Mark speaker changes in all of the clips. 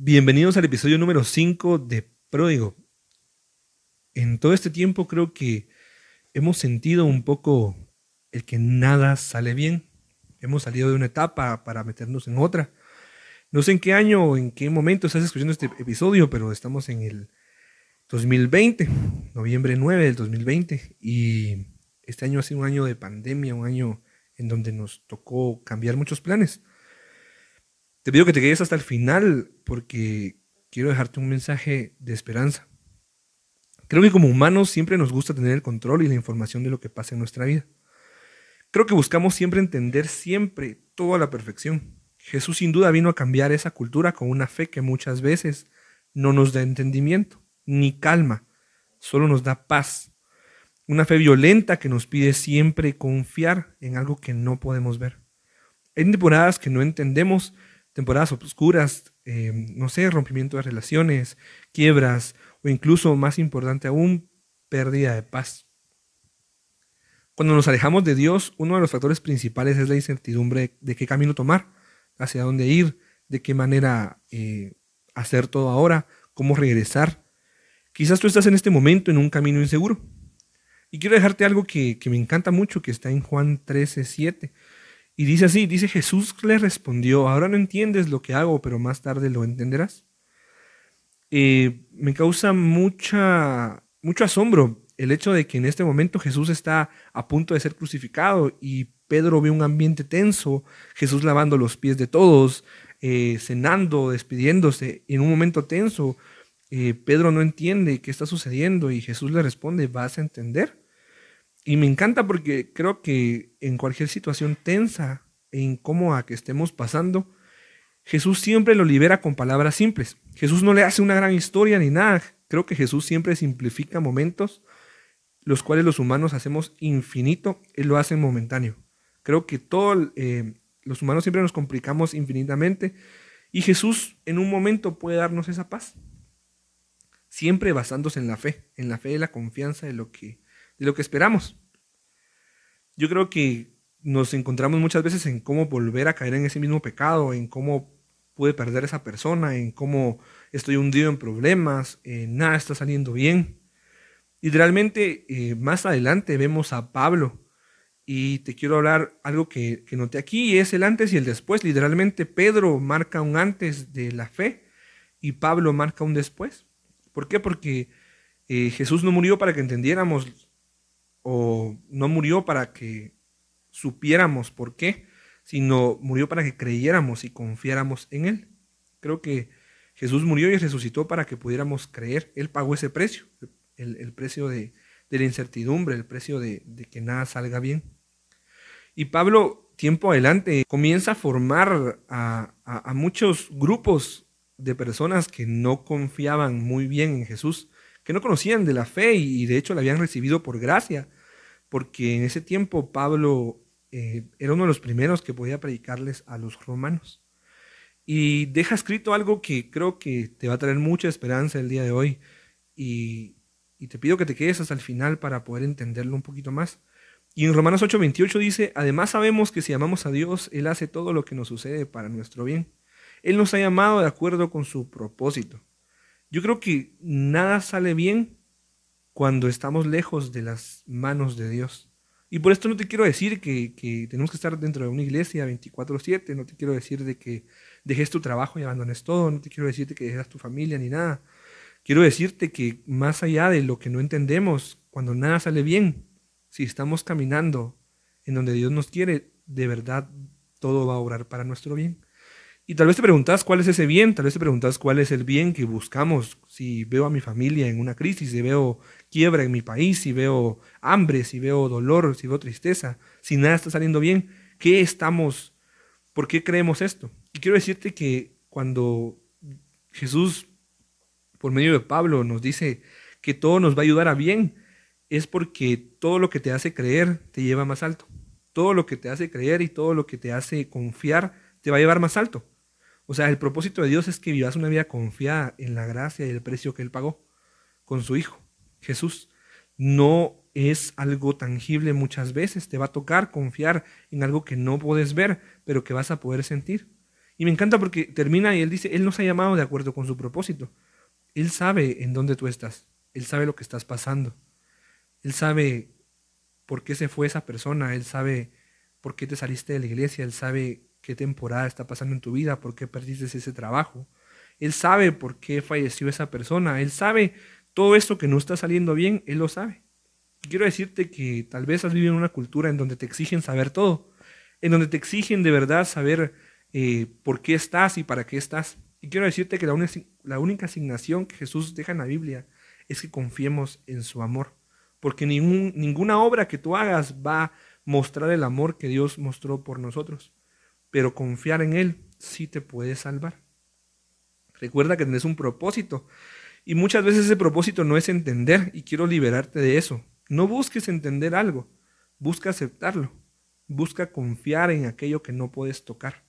Speaker 1: Bienvenidos al episodio número 5 de Pródigo. En todo este tiempo creo que hemos sentido un poco el que nada sale bien. Hemos salido de una etapa para meternos en otra. No sé en qué año o en qué momento estás escuchando este episodio, pero estamos en el 2020, noviembre 9 del 2020, y este año ha sido un año de pandemia, un año en donde nos tocó cambiar muchos planes. Te pido que te quedes hasta el final porque quiero dejarte un mensaje de esperanza. Creo que como humanos siempre nos gusta tener el control y la información de lo que pasa en nuestra vida. Creo que buscamos siempre entender siempre todo a la perfección. Jesús sin duda vino a cambiar esa cultura con una fe que muchas veces no nos da entendimiento, ni calma, solo nos da paz. Una fe violenta que nos pide siempre confiar en algo que no podemos ver. Hay temporadas que no entendemos temporadas oscuras, eh, no sé, rompimiento de relaciones, quiebras o incluso, más importante aún, pérdida de paz. Cuando nos alejamos de Dios, uno de los factores principales es la incertidumbre de qué camino tomar, hacia dónde ir, de qué manera eh, hacer todo ahora, cómo regresar. Quizás tú estás en este momento en un camino inseguro. Y quiero dejarte algo que, que me encanta mucho, que está en Juan 13, 7. Y dice así, dice Jesús le respondió, ahora no entiendes lo que hago, pero más tarde lo entenderás. Eh, me causa mucha, mucho asombro el hecho de que en este momento Jesús está a punto de ser crucificado y Pedro ve un ambiente tenso, Jesús lavando los pies de todos, eh, cenando, despidiéndose, en un momento tenso, eh, Pedro no entiende qué está sucediendo y Jesús le responde, vas a entender. Y me encanta porque creo que en cualquier situación tensa e incómoda que estemos pasando, Jesús siempre lo libera con palabras simples. Jesús no le hace una gran historia ni nada. Creo que Jesús siempre simplifica momentos los cuales los humanos hacemos infinito, Él lo hace momentáneo. Creo que todos eh, los humanos siempre nos complicamos infinitamente y Jesús en un momento puede darnos esa paz. Siempre basándose en la fe, en la fe y la confianza de lo que de lo que esperamos. Yo creo que nos encontramos muchas veces en cómo volver a caer en ese mismo pecado, en cómo pude perder esa persona, en cómo estoy hundido en problemas, en nada está saliendo bien. Y realmente eh, más adelante vemos a Pablo y te quiero hablar algo que, que noté aquí y es el antes y el después. Literalmente Pedro marca un antes de la fe y Pablo marca un después. ¿Por qué? Porque eh, Jesús no murió para que entendiéramos o no murió para que supiéramos por qué, sino murió para que creyéramos y confiáramos en Él. Creo que Jesús murió y resucitó para que pudiéramos creer. Él pagó ese precio, el, precio de, la incertidumbre, el precio de, que nada salga bien. Y Pablo, tiempo adelante, comienza a formar a, a muchos grupos de personas que no confiaban muy bien en Jesús, que no conocían de la fe y de hecho la habían recibido por gracia porque en ese tiempo Pablo eh, era uno de los primeros que podía predicarles a los romanos. Y deja escrito algo que creo que te va a traer mucha esperanza el día de hoy. Y, te pido que te quedes hasta el final para poder entenderlo un poquito más. Y en Romanos 8:28 dice, además sabemos que si amamos a Dios, Él hace todo lo que nos sucede para nuestro bien. Él nos ha llamado de acuerdo con su propósito. Yo creo que nada sale bien cuando estamos lejos de las manos de Dios. Y por esto no te quiero decir que, tenemos que estar dentro de una iglesia 24/7, no te quiero decir de que dejes tu trabajo y abandones todo, no te quiero decirte que dejes tu familia ni nada. Quiero decirte que más allá de lo que no entendemos, cuando nada sale bien, si estamos caminando en donde Dios nos quiere, de verdad todo va a obrar para nuestro bien. Y tal vez te preguntas cuál es ese bien, tal vez te preguntas cuál es el bien que buscamos. Si veo a mi familia en una crisis, si veo quiebra en mi país, si veo hambre, si veo dolor, si veo tristeza, si nada está saliendo bien, ¿qué estamos, por qué creemos esto? Y quiero decirte que cuando Jesús, por medio de Pablo, nos dice que todo nos va a ayudar a bien, es porque todo lo que te hace creer te lleva más alto. Todo lo que te hace creer y todo lo que te hace confiar te va a llevar más alto. O sea, el propósito de Dios es que vivas una vida confiada en la gracia y el precio que Él pagó con su Hijo, Jesús. No es algo tangible muchas veces, te va a tocar confiar en algo que no puedes ver, pero que vas a poder sentir. Y me encanta porque termina y él dice, Él nos ha llamado de acuerdo con su propósito. Él sabe en dónde tú estás. Él sabe lo que estás pasando. Él sabe por qué se fue esa persona. Él sabe por qué te saliste de la iglesia. Él sabe qué temporada está pasando en tu vida, por qué perdiste ese trabajo. Él sabe por qué falleció esa persona. Él sabe todo esto que no está saliendo bien. Él lo sabe. Quiero decirte que tal vez has vivido en una cultura en donde te exigen saber todo. En donde te exigen de verdad saber eh, por qué estás y para qué estás. Y quiero decirte que la, la única asignación que Jesús deja en la Biblia es que confiemos en su amor. Porque ningún, ninguna obra que tú hagas va a mostrar el amor que Dios mostró por nosotros. Pero confiar en Él sí te puede salvar. Recuerda que tenés un propósito. Y muchas veces ese propósito no es entender y quiero liberarte de eso. No busques entender algo, busca aceptarlo. Busca confiar en aquello que no puedes tocar.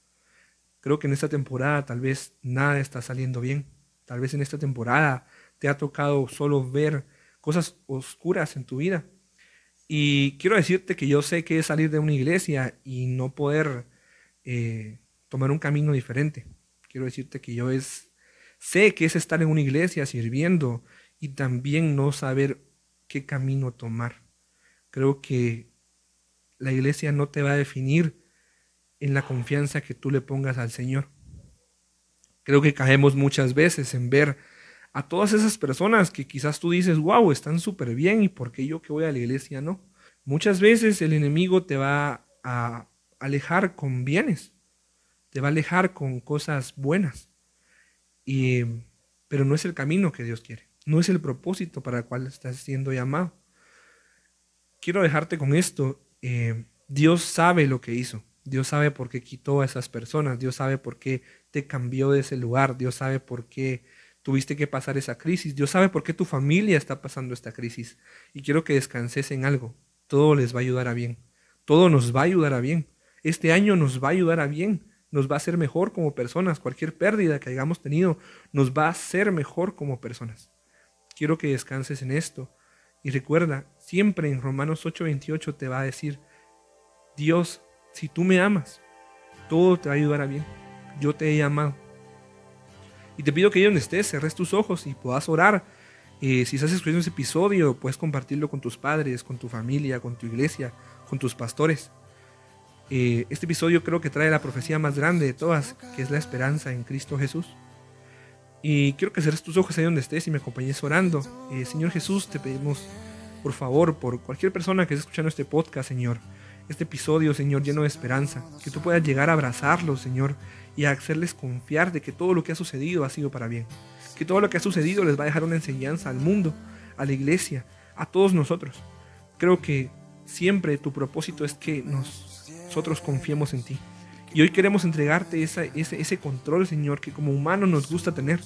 Speaker 1: Creo que en esta temporada tal vez nada está saliendo bien. Tal vez en esta temporada te ha tocado solo ver cosas oscuras en tu vida. Y quiero decirte que yo sé que es salir de una iglesia y no poder eh, tomar un camino diferente. Quiero decirte que yo es, sé que es estar en una iglesia sirviendo y también no saber qué camino tomar. Creo que la iglesia no te va a definir en la confianza que tú le pongas al Señor. Creo que caemos muchas veces en ver a todas esas personas que quizás tú dices, wow, están súper bien y por qué yo que voy a la iglesia no. Muchas veces el enemigo te va a alejar con bienes, te va a alejar con cosas buenas, y, pero no es el camino que Dios quiere, no es el propósito para el cual estás siendo llamado. Quiero dejarte con esto, eh, Dios sabe lo que hizo, Dios sabe por qué quitó a esas personas, Dios sabe por qué te cambió de ese lugar, Dios sabe por qué tuviste que pasar esa crisis. Dios sabe por qué tu familia está pasando esta crisis. Y quiero que descanses en algo. Todo les va a ayudar a bien. Todo nos va a ayudar a bien. Este año nos va a ayudar a bien. Nos va a hacer mejor como personas. Cualquier pérdida que hayamos tenido nos va a hacer mejor como personas. Quiero que descanses en esto. Y recuerda, siempre en Romanos 8:28 te va a decir, Dios, si tú me amas, todo te va a ayudar a bien. Yo te he llamado y te pido que ahí donde estés, cerres tus ojos y puedas orar. Eh, si estás escuchando ese episodio, puedes compartirlo con tus padres, con tu familia, con tu iglesia, con tus pastores. Eh, este episodio creo que trae la profecía más grande de todas, que es la esperanza en Cristo Jesús. Y quiero que cerres tus ojos ahí donde estés y me acompañes orando. Eh, Señor Jesús, te pedimos, por favor, por cualquier persona que esté escuchando este podcast, Señor, este episodio, Señor, lleno de esperanza, que tú puedas llegar a abrazarlos, Señor, y a hacerles confiar de que todo lo que ha sucedido ha sido para bien. Que todo lo que ha sucedido les va a dejar una enseñanza al mundo, a la iglesia, a todos nosotros. Creo que siempre tu propósito es que nosotros confiemos en ti. Y hoy queremos entregarte ese, ese control, Señor, que como humanos nos gusta tener.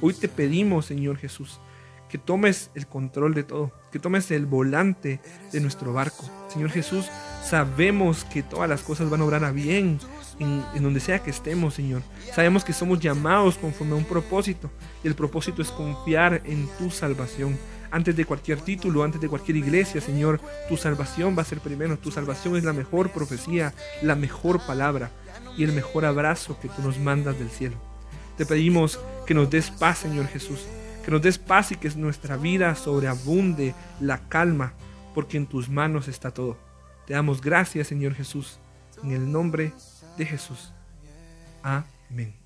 Speaker 1: Hoy te pedimos, Señor Jesús, que tomes el control de todo, que tomes el volante de nuestro barco. Señor Jesús, sabemos que todas las cosas van a obrar a bien en, donde sea que estemos, Señor. Sabemos que somos llamados conforme a un propósito y el propósito es confiar en tu salvación. Antes de cualquier título, antes de cualquier iglesia, Señor, tu salvación va a ser primero. Tu salvación es la mejor profecía, la mejor palabra y el mejor abrazo que tú nos mandas del cielo. Te pedimos que nos des paz, Señor Jesús, que nos des paz y que nuestra vida sobreabunde la calma, porque en tus manos está todo. Te damos gracias, Señor Jesús, en el nombre de Jesús. Amén.